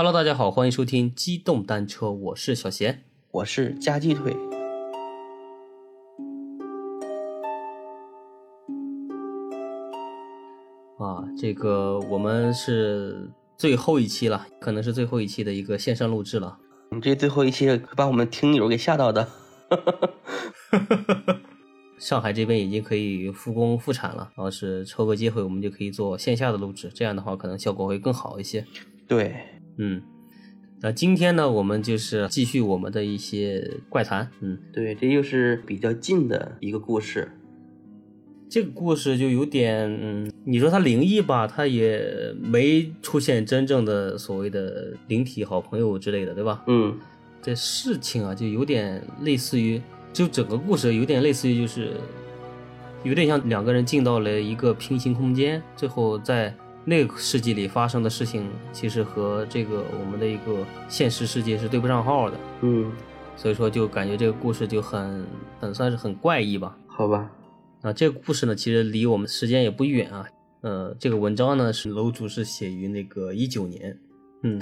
Hello，大家好，欢迎收听机动单车，我是小贤。我是夹鸡腿。啊，这个我们是最后一期了，可能是最后一期的一个线上录制了。你这最后一期把我们听友给吓到的。上海这边已经可以复工复产了，然后是抽个机会，我们就可以做线下的录制，这样的话可能效果会更好一些。对，嗯，那今天呢，我们就是继续我们的一些怪谈。嗯，对，这又是比较近的一个故事。这个故事就有点，嗯，你说它灵异吧，它也没出现真正的所谓的灵体好朋友之类的，对吧？嗯，这事情啊，就有点类似于，就整个故事有点类似于，就是有点像两个人进到了一个平行空间，最后在那个世纪里发生的事情，其实和这个我们的一个现实世界是对不上号的。嗯，所以说就感觉这个故事就很很算是很怪异吧。好吧。啊，这个故事呢，其实离我们时间也不远啊。呃，这个文章呢是楼主是写于那个一九年。嗯，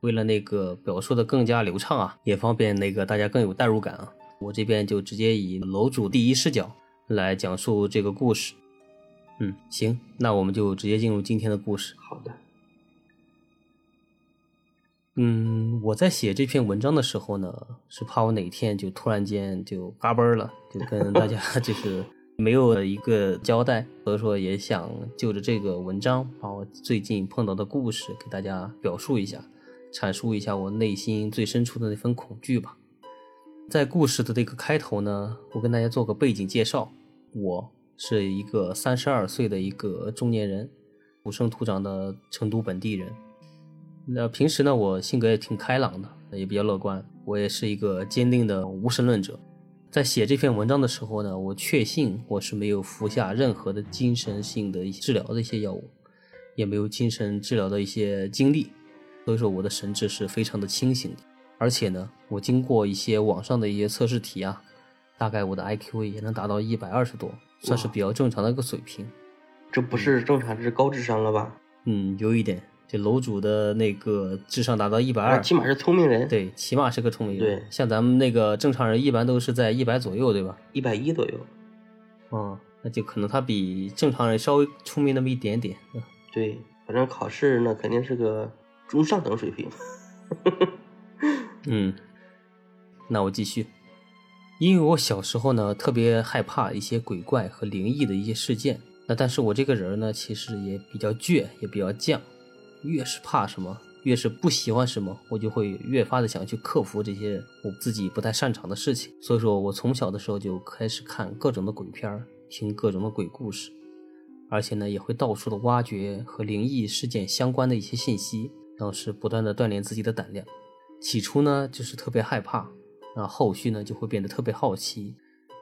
为了那个表述的更加流畅啊，也方便那个大家更有代入感啊，我这边就直接以楼主第一视角来讲述这个故事。嗯，行，那我们就直接进入今天的故事。好的。嗯，我在写这篇文章的时候呢，是怕我哪天就突然间就嘎嘣了，就跟大家 就是没有一个交代，所以说也想就着这个文章，把我最近碰到的故事给大家表述一下，阐述一下我内心最深处的那份恐惧吧。在故事的这个开头呢，我跟大家做个背景介绍，我是一个三十二岁的一个中年人，土生土长的成都本地人。那平时呢，我性格也挺开朗的，也比较乐观。我也是一个坚定的无神论者。在写这篇文章的时候呢，我确信我是没有服下任何的精神性的治疗的一些药物，也没有精神治疗的一些经历，所以说我的神智是非常的清醒的。而且呢，我经过一些网上的一些测试题啊，大概我的 IQ 也能达到一百二十多，算是比较正常的一个水平。这不是正常，这是高智商了吧？嗯，有一点。就楼主的那个智商达到一百二，起码是聪明人。对，起码是个聪明人。对，像咱们那个正常人，一般都是在一百左右，对吧？一百一左右。嗯，那就可能他比正常人稍微聪明那么一点点。对，反正考试那肯定是个中上等水平。嗯，那我继续。因为我小时候呢，特别害怕一些鬼怪和灵异的一些事件。那但是我这个人呢，其实也比较倔，也比较犟。越是怕什么，越是不喜欢什么，我就会越发的想去克服这些我自己不太擅长的事情。所以说我从小的时候就开始看各种的鬼片听各种的鬼故事，而且呢也会到处的挖掘和灵异事件相关的一些信息，然后是不断的锻炼自己的胆量。起初呢就是特别害怕，那后续呢就会变得特别好奇，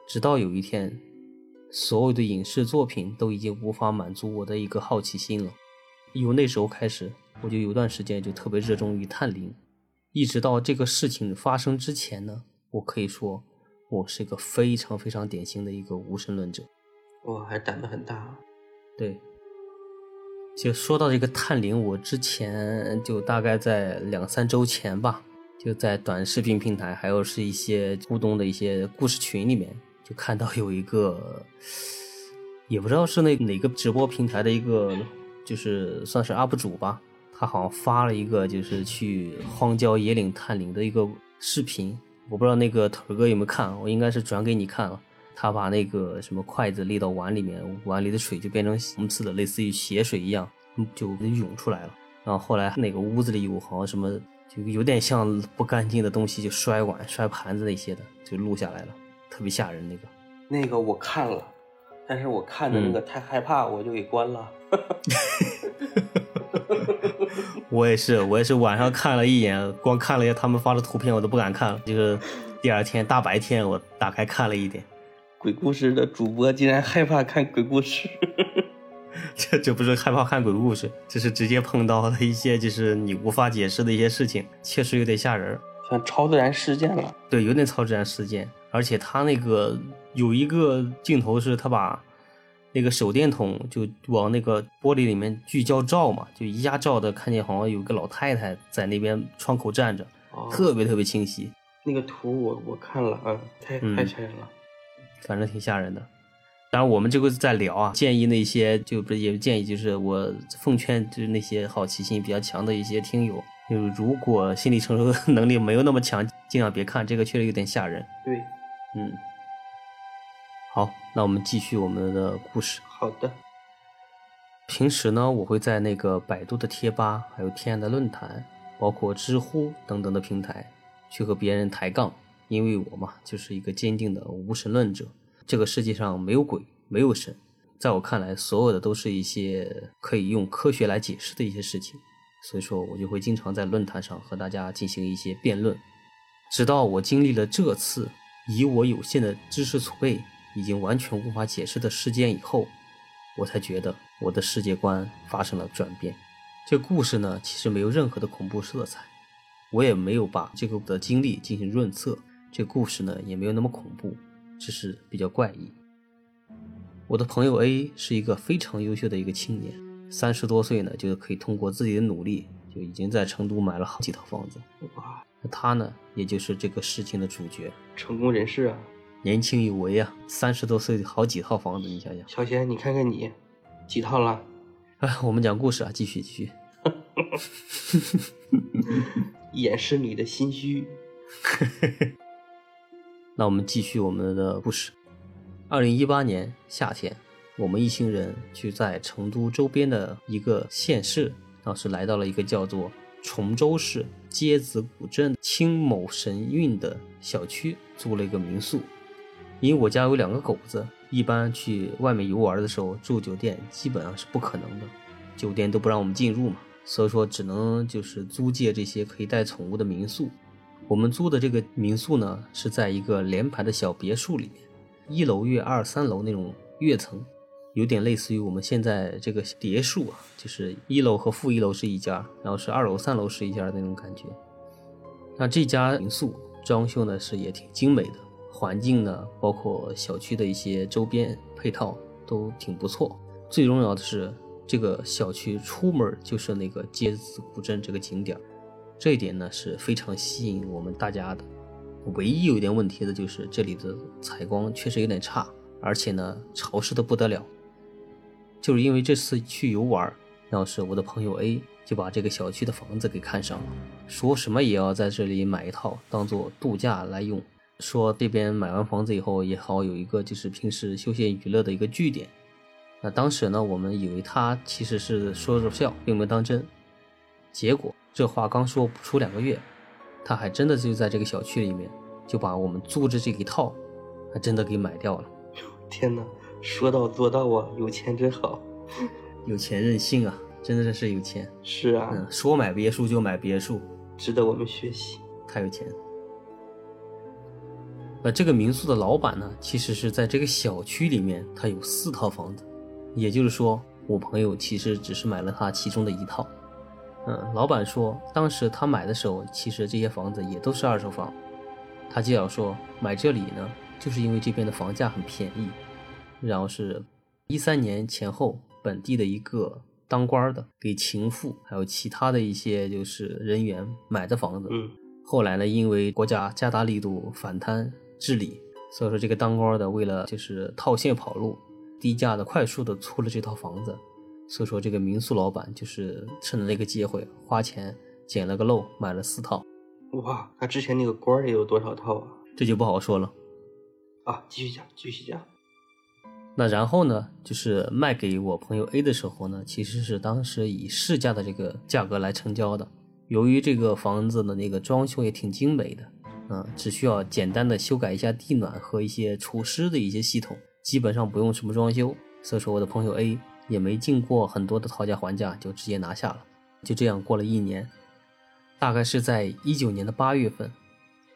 直到有一天，所有的影视作品都已经无法满足我的一个好奇心了。由那时候开始，我就有段时间就特别热衷于探灵，一直到这个事情发生之前呢，我可以说我是一个非常非常典型的一个无神论者。哇，还胆子很大。对，就说到这个探灵，我之前就大概在两三周前吧，就在短视频平台，还有是一些互动的一些故事群里面，就看到有一个，也不知道是那哪个直播平台的一个。就是算是 UP 主吧，他好像发了一个就是去荒郊野岭探灵的一个视频，我不知道那个头哥有没有看，我应该是转给你看了。他把那个什么筷子立到碗里面，碗里的水就变成红色的，类似于血水一样，就涌出来了。然后后来那个屋子里有好像什么，就有点像不干净的东西，就摔碗、摔盘子那些的，就录下来了，特别吓人那个。那个我看了。但是我看的那个太害怕，我就给关了。我也是，我也是晚上看了一眼，光看了一下他们发的图片，我都不敢看了。就是第二天大白天，我打开看了一点。鬼故事的主播竟然害怕看鬼故事，这这不是害怕看鬼故事，这是直接碰到了一些就是你无法解释的一些事情，确实有点吓人，像超自然事件了。对，有点超自然事件，而且他那个。有一个镜头是他把那个手电筒就往那个玻璃里面聚焦照嘛，就一下照的看见好像有个老太太在那边窗口站着，哦，特别特别清晰，那个图我我看了啊，太嗯太吓人了。反正挺吓人的。当然，我们这个在聊啊，建议那些就不是也建议，就是我奉劝就是那些好奇心比较强的一些听友，就是如果心理承受 能力没有那么强，尽量别看，这个确实有点吓人。对，嗯，好，那我们继续我们的故事。好的，平时呢，我会在那个百度的贴吧，还有天涯的论坛，包括知乎等等的平台，去和别人抬杠，因为我嘛，就是一个坚定的无神论者。这个世界上没有鬼，没有神，在我看来，所有的都是一些可以用科学来解释的一些事情。所以说我就会经常在论坛上和大家进行一些辩论，直到我经历了这次以我有限的知识储备已经完全无法解释的事件以后，我才觉得我的世界观发生了转变。这故事呢，其实没有任何的恐怖色彩，我也没有把这个的经历进行润色。这故事呢，也没有那么恐怖，只是比较怪异。我的朋友 A 是一个非常优秀的一个青年，三十多岁呢，就可以通过自己的努力，就已经在成都买了好几套房子。哇，那他呢，也就是这个事情的主角，成功人士啊！年轻有为啊，三十多岁好几套房子，你想想。小贤，你看看你几套了？哎，我们讲故事啊，继续继续。掩饰你的心虚。那我们继续我们的故事。二零一八年夏天，我们一行人去在成都周边的一个县市，当时来到了一个叫做崇州市街子古镇青某神韵的小区，租了一个民宿。因为我家有两个狗子，一般去外面游玩的时候住酒店基本上是不可能的，酒店都不让我们进入嘛，所以说只能就是租借这些可以带宠物的民宿。我们租的这个民宿呢，是在一个连排的小别墅里面，一楼跃二三楼那种跃层，有点类似于我们现在这个别墅啊，就是一楼和负一楼是一家，然后是二楼、三楼是一家那种感觉。那这家民宿装修呢是也挺精美的，环境呢，包括小区的一些周边配套都挺不错。最重要的是，这个小区出门就是那个街子古镇这个景点。这一点呢是非常吸引我们大家的。唯一有一点问题的就是这里的采光确实有点差，而且呢潮湿的不得了。就是因为这次去游玩，然后是我的朋友 A 就把这个小区的房子给看上了，说什么也要在这里买一套当做度假来用。说这边买完房子以后也好有一个就是平时休闲娱乐的一个据点。那当时呢我们以为他其实是说着笑，并没当真。结果这话刚说不出两个月，他还真的就在这个小区里面就把我们租的这一套，还真的给买掉了。天哪，说到做到啊！有钱真好。有钱任性啊，真的是有钱。是啊，嗯，说买别墅就买别墅，值得我们学习。太有钱。呃，这个民宿的老板呢，其实是在这个小区里面，他有四套房子，也就是说，我朋友其实只是买了他其中的一套。嗯，老板说，当时他买的时候，其实这些房子也都是二手房。他介绍说，买这里呢，就是因为这边的房价很便宜，然后是一三年前后，本地的一个当官的给情妇还有其他的一些就是人员买的房子。嗯，后来呢，因为国家加大力度反贪治理，所以说这个当官的为了就是套现跑路，低价的快速的出了这套房子。所以说，这个民宿老板就是趁着那个机会，花钱捡了个漏，买了四套，哇，那之前那个官儿得有多少套啊？这就不好说了。啊，继续讲，继续讲。那然后呢，就是卖给我朋友 A 的时候呢，其实是当时以市价的这个价格来成交的。由于这个房子的那个装修也挺精美的，嗯，只需要简单的修改一下地暖和一些除湿的一些系统，基本上不用什么装修。所以说，我的朋友 A 也没经过很多的讨价还价，就直接拿下了。就这样过了一年，大概是在一九年的八月份，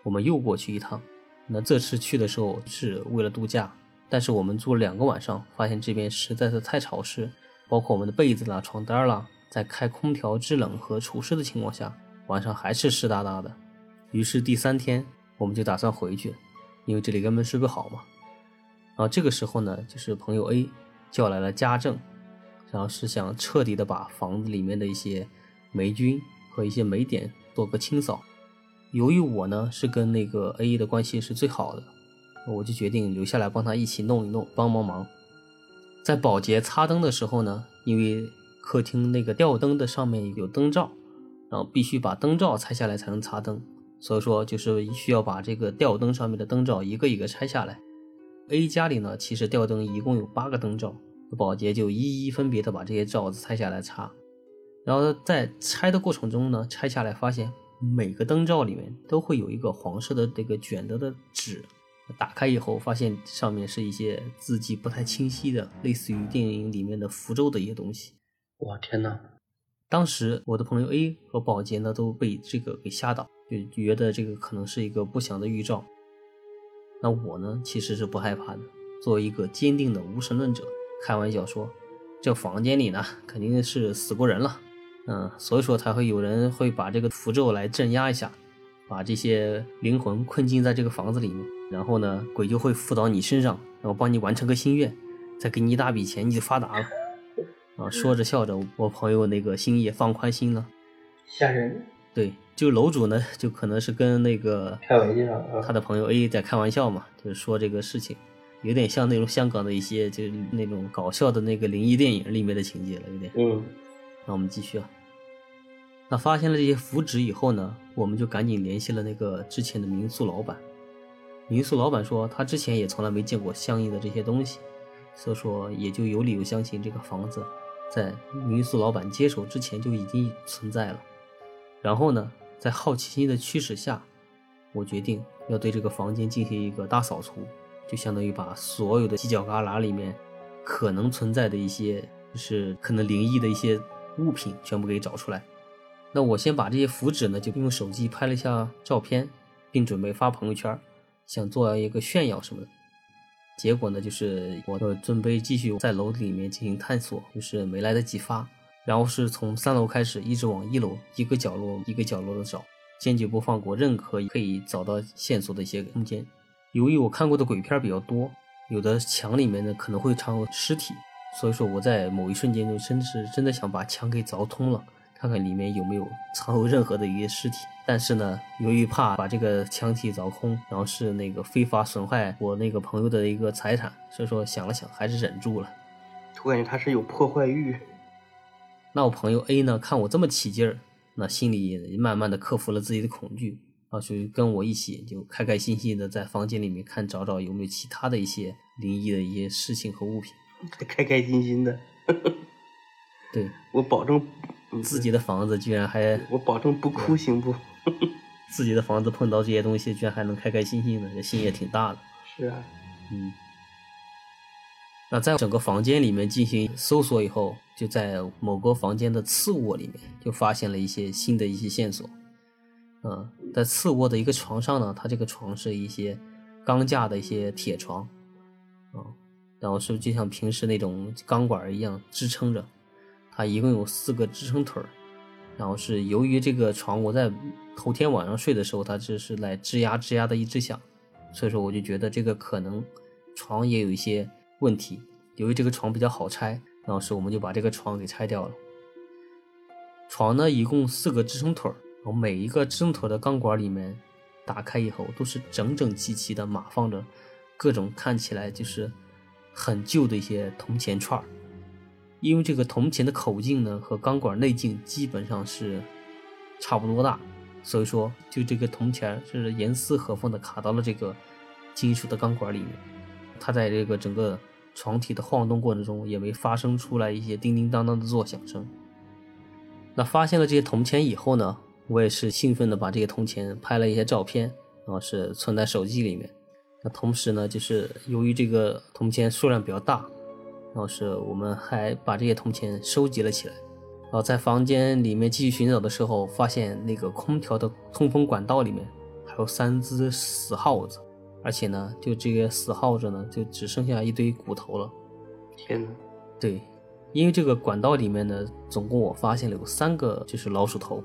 我们又过去一趟。那这次去的时候是为了度假，但是我们住了两个晚上，发现这边实在是太潮湿，包括我们的被子啦、床单啦，在开空调制冷和除湿的情况下，晚上还是湿哒哒的。于是第三天我们就打算回去，因为这里根本睡不好嘛。然后这个时候呢，就是朋友 A 叫来了家政，然后是想彻底的把房子里面的一些霉菌和一些霉点做个清扫。由于我呢是跟那个 A 的关系是最好的，我就决定留下来帮他一起弄一弄，帮帮忙。在保洁擦灯的时候呢，因为客厅那个吊灯的上面有灯罩，然后必须把灯罩拆下来才能擦灯，所以说就是需要把这个吊灯上面的灯罩一个一个拆下来。A 家里呢，其实吊灯一共有八个灯罩，保洁就一一分别的把这些罩子拆下来擦。然后在拆的过程中呢，拆下来发现每个灯罩里面都会有一个黄色的这个卷着的纸。打开以后，发现上面是一些字迹不太清晰的，类似于电影里面的符咒的一些东西。我天哪！当时我的朋友 A 和保洁呢都被这个给吓到，就觉得这个可能是一个不祥的预兆。那我呢其实是不害怕的，作为一个坚定的无神论者，开玩笑说，这房间里呢肯定是死过人了，嗯，所以说才会有人会把这个符咒来镇压一下。把这些灵魂困禁在这个房子里面，然后呢，鬼就会附到你身上，然后帮你完成个心愿，再给你一大笔钱，你就发达了。啊，说着笑着，我朋友那个心也放宽心了。吓人。对，就楼主呢，就可能是跟那个开玩笑，他的朋友 A 在开玩笑嘛，就是说这个事情，有点像那种香港的一些就是那种搞笑的那个灵异电影里面的情节了，有点。嗯。那我们继续啊。那发现了这些符纸以后呢，我们就赶紧联系了那个之前的民宿老板。民宿老板说，他之前也从来没见过相应的这些东西，所以说也就有理由相信这个房子在民宿老板接手之前就已经存在了。然后呢，在好奇心的驱使下，我决定要对这个房间进行一个大扫除，就相当于把所有的犄角旮旯里面可能存在的一些，就是可能灵异的一些物品全部给找出来。那我先把这些符纸呢，就用手机拍了一下照片，并准备发朋友圈，想做一个炫耀什么的。结果呢，就是我的准备继续在楼里面进行探索，就是没来得及发。然后是从三楼开始，一直往一楼一个角落一个角落的找，坚决不放过任何可以找到线索的一些空间。由于我看过的鬼片比较多，有的墙里面呢可能会藏有尸体，所以说我在某一瞬间就真是真的想把墙给凿通了。看看里面有没有 藏有任何的一些尸体，但是呢，由于怕把这个墙体凿空，然后是那个非法损坏我那个朋友的一个财产，所以说想了想，还是忍住了。我感觉他是有破坏欲。那我朋友 A 呢，看我这么起劲儿，那心里慢慢的克服了自己的恐惧，啊，就跟我一起就开开心心的在房间里面看找找有没有其他的一些灵异的一些事情和物品。开开心心的。对 我保证。自己的房子居然还，我保证不哭行不？自己的房子碰到这些东西，居然还能开开心心的，这心也挺大的。是啊，嗯。那在整个房间里面进行搜索以后，就在某个房间的次卧里面，就发现了一些新的一些线索。嗯，在次卧的一个床上呢，它这个床是一些钢架的一些铁床，啊，然后是就像平时那种钢管一样支撑着。它一共有四个支撑腿儿，然后是由于这个床我在头天晚上睡的时候，它只是来吱呀吱呀的一直响，所以说我就觉得这个可能床也有一些问题。由于这个床比较好拆，然后是我们就把这个床给拆掉了。床呢一共四个支撑腿儿，然后每一个针头的钢管里面打开以后都是整整齐齐的码放着各种看起来就是很旧的一些铜钱串儿。因为这个铜钱的口径呢和钢管内径基本上是差不多大，所以说就这个铜钱是严丝合缝的卡到了这个金属的钢管里面。它在这个整个床体的晃动过程中也没发生出来一些叮叮当当的作响声。那发现了这些铜钱以后呢，我也是兴奋的把这些铜钱拍了一些照片，然后是存在手机里面。那同时呢，就是由于这个铜钱数量比较大。然后是我们还把这些铜钱收集了起来，然后在房间里面继续寻找的时候，发现那个空调的通风管道里面还有三只死耗子，而且呢，就这个死耗子呢，就只剩下一堆骨头了。天哪！对，因为这个管道里面呢，总共我发现了有三个就是老鼠头，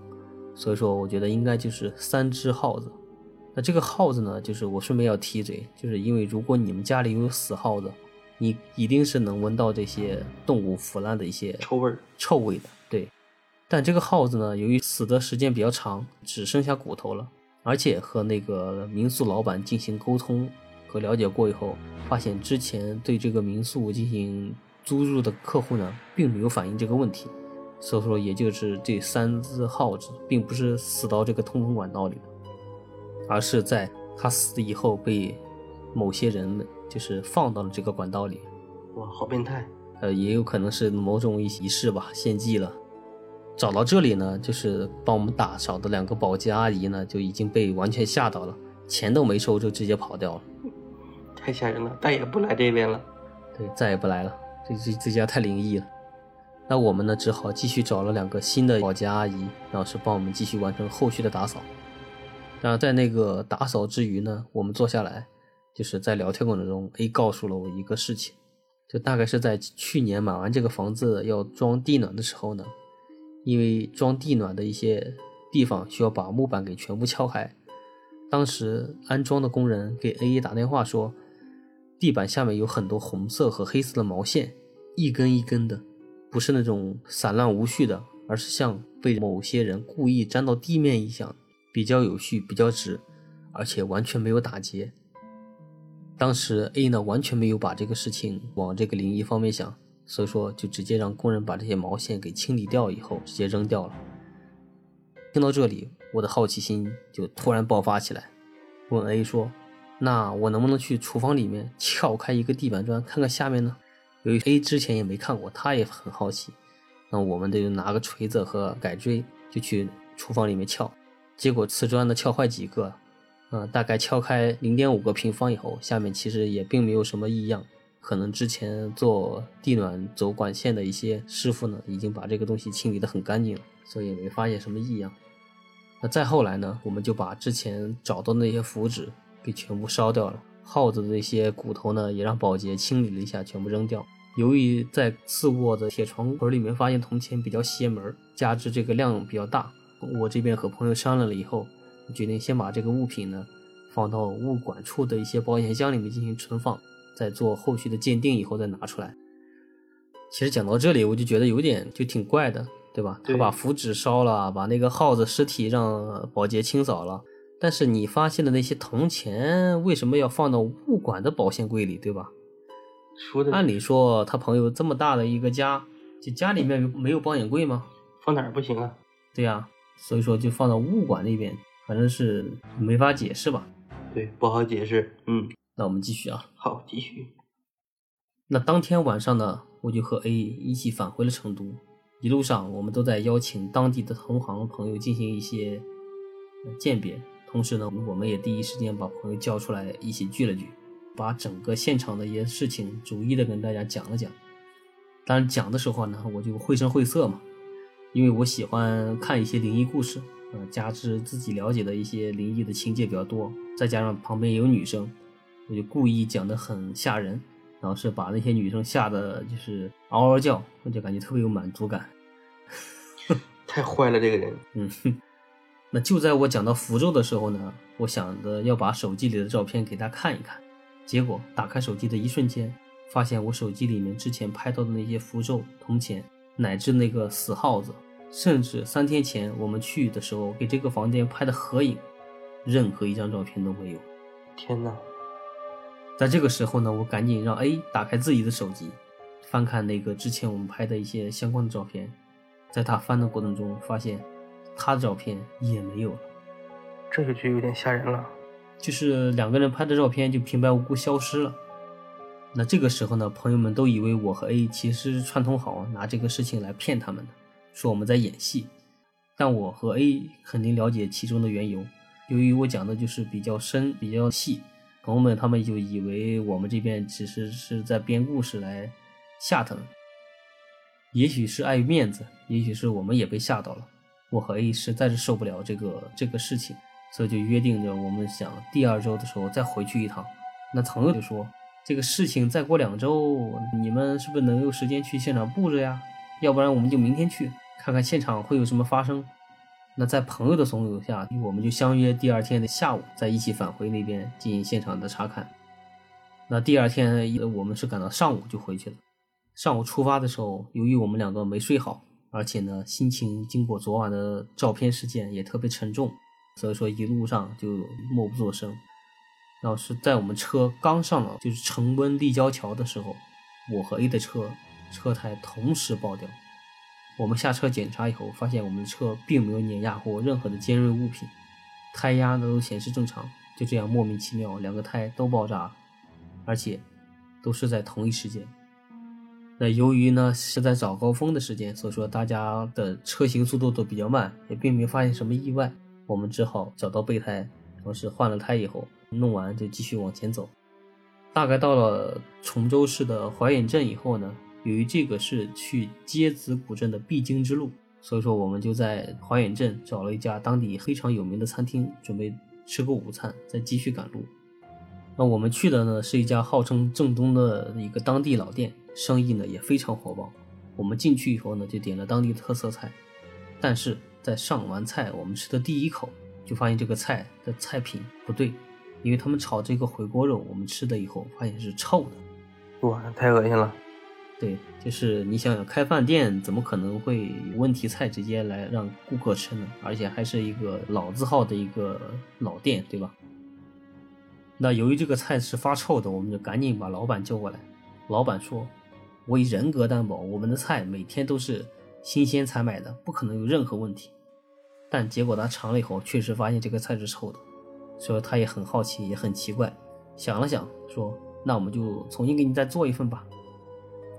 所以说我觉得应该就是三只耗子。那这个耗子呢，就是我顺便要提嘴，就是因为如果你们家里有死耗子。你一定是能闻到这些动物腐烂的一些臭味儿。臭味的。对，但这个耗子呢，由于死的时间比较长，只剩下骨头了，而且和那个民宿老板进行沟通和了解过以后，发现之前对这个民宿进行租入的客户呢，并没有反映这个问题，所以说也就是这三只耗子并不是死到这个通风管道里的，而是在他死以后被某些人们就是放到了这个管道里。哇，好变态！呃，也有可能是某种仪式吧，献祭了。找到这里呢，就是帮我们打扫的两个保洁阿姨呢，就已经被完全吓到了，钱都没收就直接跑掉了。太吓人了，再也不来这边了。对，再也不来了。这这这家太灵异了。那我们呢，只好继续找了两个新的保洁阿姨，然后是帮我们继续完成后续的打扫。然后在那个打扫之余呢，我们坐下来，就是在聊天过程中，A 告诉了我一个事情，就大概是在去年买完这个房子要装地暖的时候呢。因为装地暖的一些地方需要把木板给全部敲开，当时安装的工人给 A 打电话说，地板下面有很多红色和黑色的毛线，一根一根的，不是那种散乱无序的，而是像被某些人故意粘到地面一样，比较有序，比较直，而且完全没有打结。当时 A 呢完全没有把这个事情往这个灵异方面想。所以说，就直接让工人把这些毛线给清理掉，以后直接扔掉了。听到这里，我的好奇心就突然爆发起来，问 A 说：“那我能不能去厨房里面撬开一个地板砖，看看下面呢？”由于 A 之前也没看过，他也很好奇。那我们就拿个锤子和改锥，就去厨房里面撬。结果瓷砖呢撬坏几个，嗯，大概撬开零点五个平方以后，下面其实也并没有什么异样。可能之前做地暖走管线的一些师傅呢，已经把这个东西清理得很干净了，所以也没发现什么异样。那再后来呢，我们就把之前找到的那些符纸给全部烧掉了，耗子的那些骨头呢，也让保洁清理了一下，全部扔掉。由于在次卧的铁床柜里面发现铜钱比较邪门，加之这个量比较大，我这边和朋友商量了以后，决定先把这个物品呢放到物管处的一些保险箱里面进行存放。再做后续的鉴定以后再拿出来。其实讲到这里，我就觉得有点就挺怪的，对吧？他把符纸烧了，把那个耗子尸体让保洁清扫了，但是你发现的那些铜钱为什么要放到物管的保险柜里，对吧？说的按理说他朋友这么大的一个家，就家里面没有保险柜吗？放哪儿不行啊？对呀，所以说就放到物管那边，反正是没法解释吧？对，不好解释。嗯。那我们继续啊，好，继续。那当天晚上呢，我就和 A 一起返回了成都。一路上，我们都在邀请当地的同行朋友进行一些鉴别，同时呢，我们也第一时间把朋友叫出来一起聚了聚，把整个现场的一些事情逐一的跟大家讲了讲。当然，讲的时候呢，我就绘声绘色嘛，因为我喜欢看一些灵异故事，呃，加之自己了解的一些灵异的情节比较多，再加上旁边有女生。我就故意讲的很吓人，然后是把那些女生吓得就是嗷嗷叫，我就感觉特别有满足感。太坏了，这个人。嗯，那就在我讲到符咒的时候呢，我想着要把手机里的照片给他看一看。结果打开手机的一瞬间，发现我手机里面之前拍到的那些符咒、铜钱，乃至那个死耗子，甚至三天前我们去的时候给这个房间拍的合影，任何一张照片都没有。天哪！在这个时候呢，我赶紧让 A 打开自己的手机，翻看那个之前我们拍的一些相关的照片。在他翻的过程中，发现他的照片也没有了，这个就有点吓人了。就是两个人拍的照片就平白无故消失了。那这个时候呢，朋友们都以为我和 A 其实串通好拿这个事情来骗他们的，说我们在演戏。但我和 A 肯定了解其中的缘由，由于我讲的就是比较深、比较细。朋友们，他们就以为我们这边其实是在编故事来吓他们，也许是碍于面子，也许是我们也被吓到了。我和 A 实在是受不了这个这个事情，所以就约定着我们想第二周的时候再回去一趟。那朋友就说，这个事情再过两周，你们是不是能有时间去现场布置呀？要不然我们就明天去看看现场会有什么发生。那在朋友的怂恿下，我们就相约第二天的下午，再一起返回那边进行现场的查看。那第二天我们是赶到上午就回去了。上午出发的时候，由于我们两个没睡好，而且呢心情经过昨晚的照片事件也特别沉重，所以说一路上就默不作声。然后是在我们车刚上了就是成温立交桥的时候，我和 A 的车车胎同时爆掉。我们下车检查以后，发现我们的车并没有碾压过任何的尖锐物品，胎压呢都显示正常。就这样莫名其妙，两个胎都爆炸，而且都是在同一时间。那由于呢是在早高峰的时间，所以说大家的车行速度都比较慢，也并没有发现什么意外。我们只好找到备胎，同时换了胎以后，弄完就继续往前走。大概到了崇州市的怀远镇以后呢。由于这个是去街子古镇的必经之路，所以说我们就在怀远镇找了一家当地非常有名的餐厅，准备吃个午餐，再继续赶路。那我们去的呢是一家号称正宗的一个当地老店，生意呢也非常火爆。我们进去以后呢就点了当地特色菜，但是在上完菜我们吃的第一口就发现这个菜的菜品不对，因为他们炒这个回锅肉，我们吃的以后发现是臭的，哇，太恶心了。对，就是你想想，开饭店怎么可能会有问题菜直接来让顾客吃呢？而且还是一个老字号的一个老店，对吧？那由于这个菜是发臭的，我们就赶紧把老板叫过来。老板说：“我以人格担保，我们的菜每天都是新鲜采买的，不可能有任何问题。”但结果他尝了以后，确实发现这个菜是臭的，所以他也很好奇，也很奇怪，想了想说：“那我们就重新给你再做一份吧。”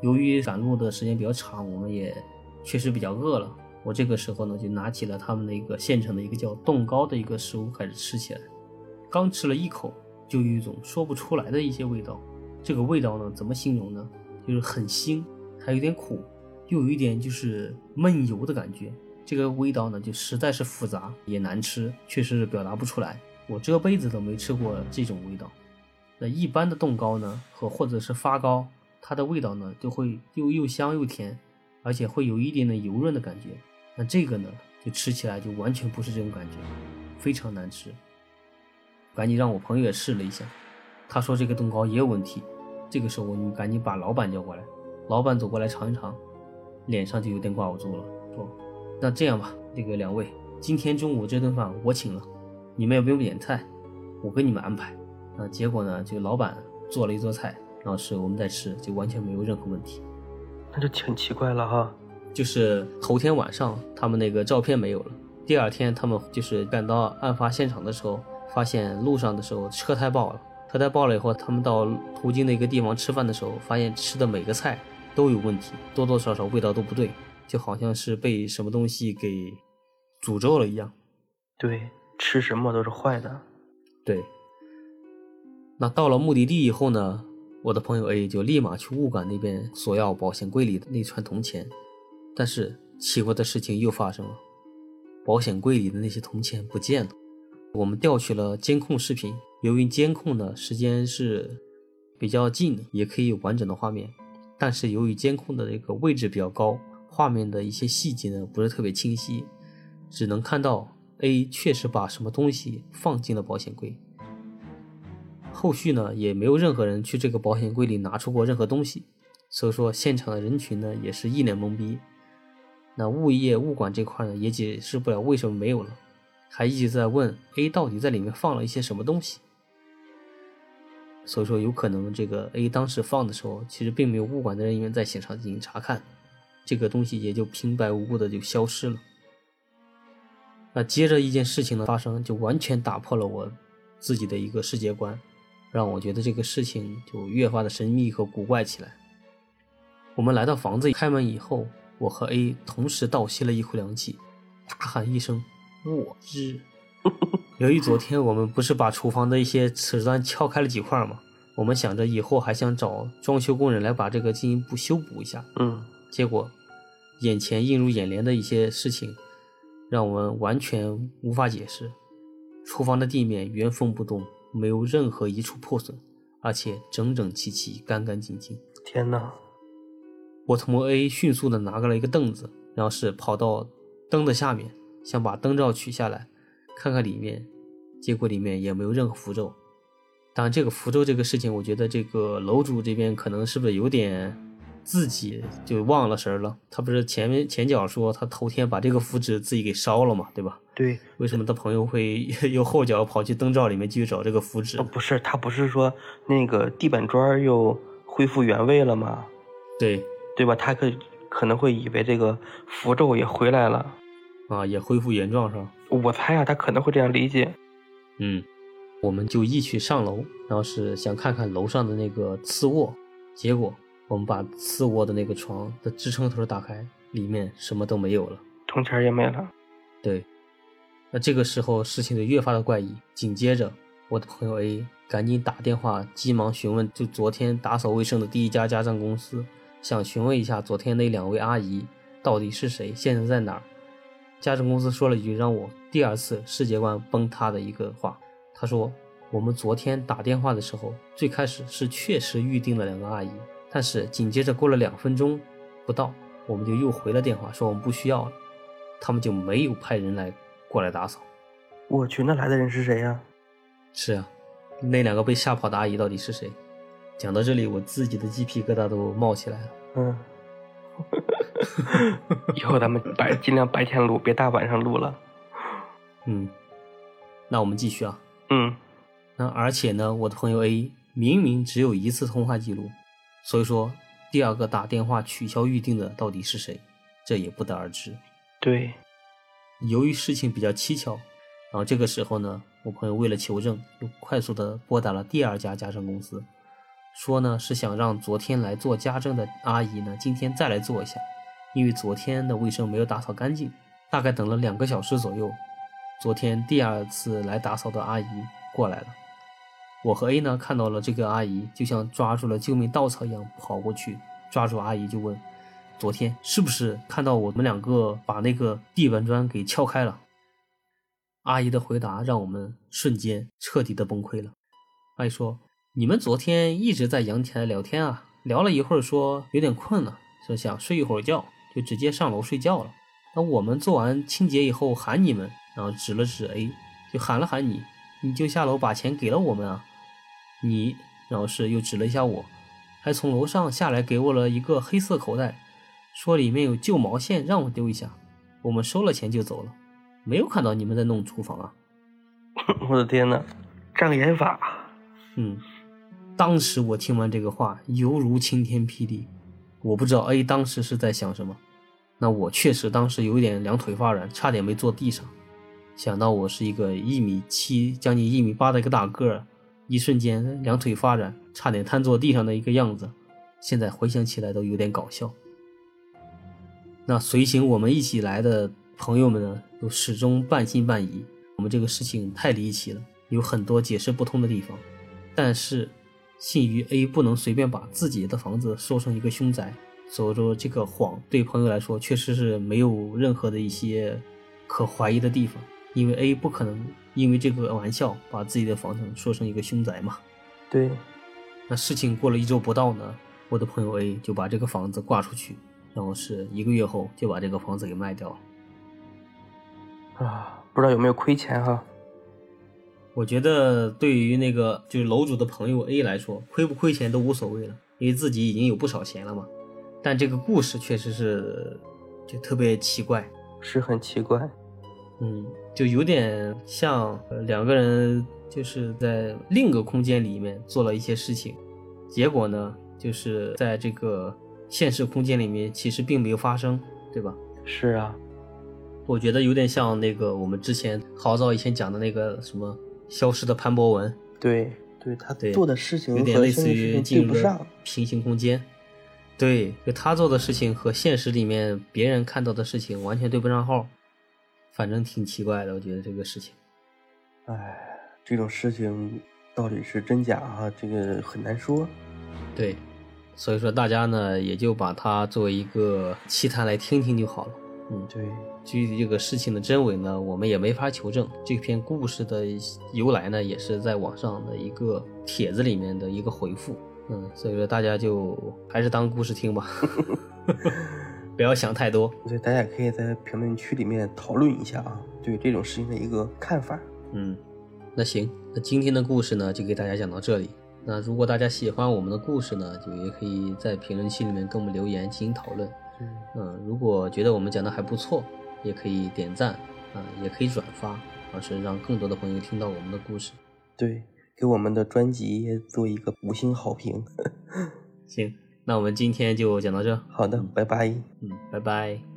由于赶路的时间比较长，我们也确实比较饿了。我这个时候呢，就拿起了他们的一个现成的一个叫冻糕的一个食物开始吃起来。刚吃了一口，就有一种说不出来的一些味道。这个味道呢，怎么形容呢？就是很腥，还有点苦，又有一点就是闷油的感觉。这个味道呢，就实在是复杂，也难吃，确实是表达不出来。我这辈子都没吃过这种味道。那一般的冻糕呢，和或者是发糕。它的味道呢，就会又又香又甜，而且会有一点点油润的感觉。那这个呢，就吃起来就完全不是这种感觉，非常难吃。赶紧让我朋友也试了一下，他说这个冻糕也有问题。这个时候我们赶紧把老板叫过来，老板走过来尝一尝，脸上就有点挂不住了，说：“那这样吧，这个两位，今天中午这顿饭我请了，你们也不用点菜，我给你们安排。”那结果呢，这个老板做了一桌菜。然后是我们在吃，就完全没有任何问题，那就挺奇怪了哈。就是头天晚上他们那个照片没有了，第二天他们就是赶到案发现场的时候，发现路上的时候车胎爆了，车胎爆了以后，他们到途经的一个地方吃饭的时候，发现吃的每个菜都有问题，多多少少味道都不对，就好像是被什么东西给诅咒了一样。对，吃什么都是坏的。对。那到了目的地以后呢？我的朋友 A 就立马去物管那边索要保险柜里的那串铜钱，但是奇怪的事情又发生了，保险柜里的那些铜钱不见了。我们调取了监控视频，由于监控的时间是比较近，也可以有完整的画面，但是由于监控的这个位置比较高，画面的一些细节呢不是特别清晰，只能看到 A 确实把什么东西放进了保险柜。后续呢，也没有任何人去这个保险柜里拿出过任何东西，所以说现场的人群呢也是一脸懵逼。那物业物管这块呢也解释不了为什么没有了，还一直在问 A 到底在里面放了一些什么东西。所以说有可能这个 A 当时放的时候，其实并没有物管的人员在现场进行查看，这个东西也就平白无故的就消失了。那接着一件事情的发生，就完全打破了我自己的一个世界观。让我觉得这个事情就越发的神秘和古怪起来。我们来到房子开门以后，我和 A 同时倒吸了一口凉气，大喊一声：“我日！” 由于昨天我们不是把厨房的一些瓷砖撬开了几块吗？我们想着以后还想找装修工人来把这个进一步修补一下。嗯。结果，眼前映入眼帘的一些事情，让我们完全无法解释。厨房的地面原封不动。没有任何一处破损，而且整整齐齐、干干净净。天哪！我同学 A 迅速的拿过来一个凳子，然后是跑到灯的下面，想把灯罩取下来，看看里面。结果里面也没有任何符咒。当然，这个符咒这个事情，我觉得这个楼主这边可能是不是有点自己就忘了神儿了？他不是前面前脚说他头天把这个符纸自己给烧了嘛，对吧？对，为什么他朋友会 又后脚跑去灯罩里面继续找这个符纸哦，？不是，他不是说那个地板砖又恢复原位了吗？对对吧？他可可能会以为这个符咒也回来了。啊，也恢复原状是吧？我猜啊，他可能会这样理解。嗯，我们就一起上楼，然后是想看看楼上的那个次卧，结果我们把次卧的那个床的支撑头打开，里面什么都没有了。铜钱儿也没了。对，那这个时候事情就越发的怪异。紧接着，我的朋友 A 赶紧打电话，急忙询问就昨天打扫卫生的第一家家政公司，想询问一下昨天那两位阿姨到底是谁，现在在哪儿。家政公司说了一句让我第二次世界观崩塌的一个话，他说我们昨天打电话的时候，最开始是确实预定了两个阿姨，但是紧接着过了两分钟不到，我们就又回了电话说我们不需要了。他们就没有派人来过来打扫。我去，那来的人是谁呀、是啊，那两个被吓跑的阿姨到底是谁？讲到这里，我自己的鸡皮疙瘩都冒起来了。嗯，以后咱们白 尽量白天录，别大晚上录了。嗯，那我们继续啊。嗯，那而且呢，我的朋友 A 明明只有一次通话记录，所以说第二个打电话取消预定的到底是谁，这也不得而知。对，由于事情比较蹊跷，然后这个时候呢，我朋友为了求证，又快速的拨打了第二家家政公司，说呢是想让昨天来做家政的阿姨呢，今天再来做一下，因为昨天的卫生没有打扫干净。大概等了两个小时左右，昨天第二次来打扫的阿姨过来了。我和 A 呢看到了这个阿姨，就像抓住了救命稻草一样跑过去，抓住阿姨就问：“昨天是不是看到我们两个把那个地板砖给撬开了？”阿姨的回答让我们瞬间彻底的崩溃了。阿姨说：“你们昨天一直在阳台聊天啊，聊了一会儿说有点困了，说想睡一会儿觉，就直接上楼睡觉了。那我们做完清洁以后喊你们，然后指了指 A，就喊了喊你，你就下楼把钱给了我们啊。你，然后是又指了一下我，还从楼上下来给我了一个黑色口袋，说里面有旧毛线，让我丢一下。我们收了钱就走了，没有看到你们在弄厨房啊。我的天呐，障眼法。嗯，当时我听完这个话，犹如晴天霹雳。我不知道 A 当时是在想什么，那我确实当时有点两腿发软，差点没坐地上。想到我是一个一米七、将近一米八的一个大个儿，一瞬间两腿发软，差点瘫坐地上的一个样子，现在回想起来都有点搞笑。那随行我们一起来的朋友们呢，都始终半信半疑。我们这个事情太离奇了，有很多解释不通的地方。但是，信于 A 不能随便把自己的房子说成一个凶宅，所以说这个谎对朋友来说确实是没有任何的一些可怀疑的地方，因为 A 不可能因为这个玩笑把自己的房子说成一个凶宅嘛。对，那事情过了一周不到呢，我的朋友 A 就把这个房子挂出去，然后是一个月后就把这个房子给卖掉了。啊，不知道有没有亏钱哈？我觉得对于那个就是楼主的朋友 A 来说，亏不亏钱都无所谓了，因为自己已经有不少钱了嘛。但这个故事确实是就特别奇怪，是很奇怪。嗯，就有点像呃两个人就是在另一个空间里面做了一些事情，结果呢，就是在这个现实空间里面其实并没有发生，对吧？是啊，我觉得有点像那个我们之前好早以前讲的那个什么消失的潘博文，对对，他对做的事情有点类似于进入。平行空间。对，就他做的事情和现实里面别人看到的事情完全对不上号，反正挺奇怪的。我觉得这个事情，哎，这种事情到底是真假啊？这个很难说。对，所以说大家呢也就把它作为一个奇谈来听听就好了。嗯，对，具体这个事情的真伪呢，我们也没法求证。这篇故事的由来呢，也是在网上的一个帖子里面的一个回复。嗯，所以说大家就还是当故事听吧，不要想太多。所以大家可以在评论区里面讨论一下啊，对这种事情的一个看法。嗯，那行，那今天的故事呢，就给大家讲到这里。那如果大家喜欢我们的故事呢，就也可以在评论区里面跟我们留言进行讨论。嗯，如果觉得我们讲的还不错，也可以点赞啊，也可以转发，而是让更多的朋友听到我们的故事。对，给我们的专辑做一个五星好评。行，那我们今天就讲到这。好的，拜拜。嗯，拜拜。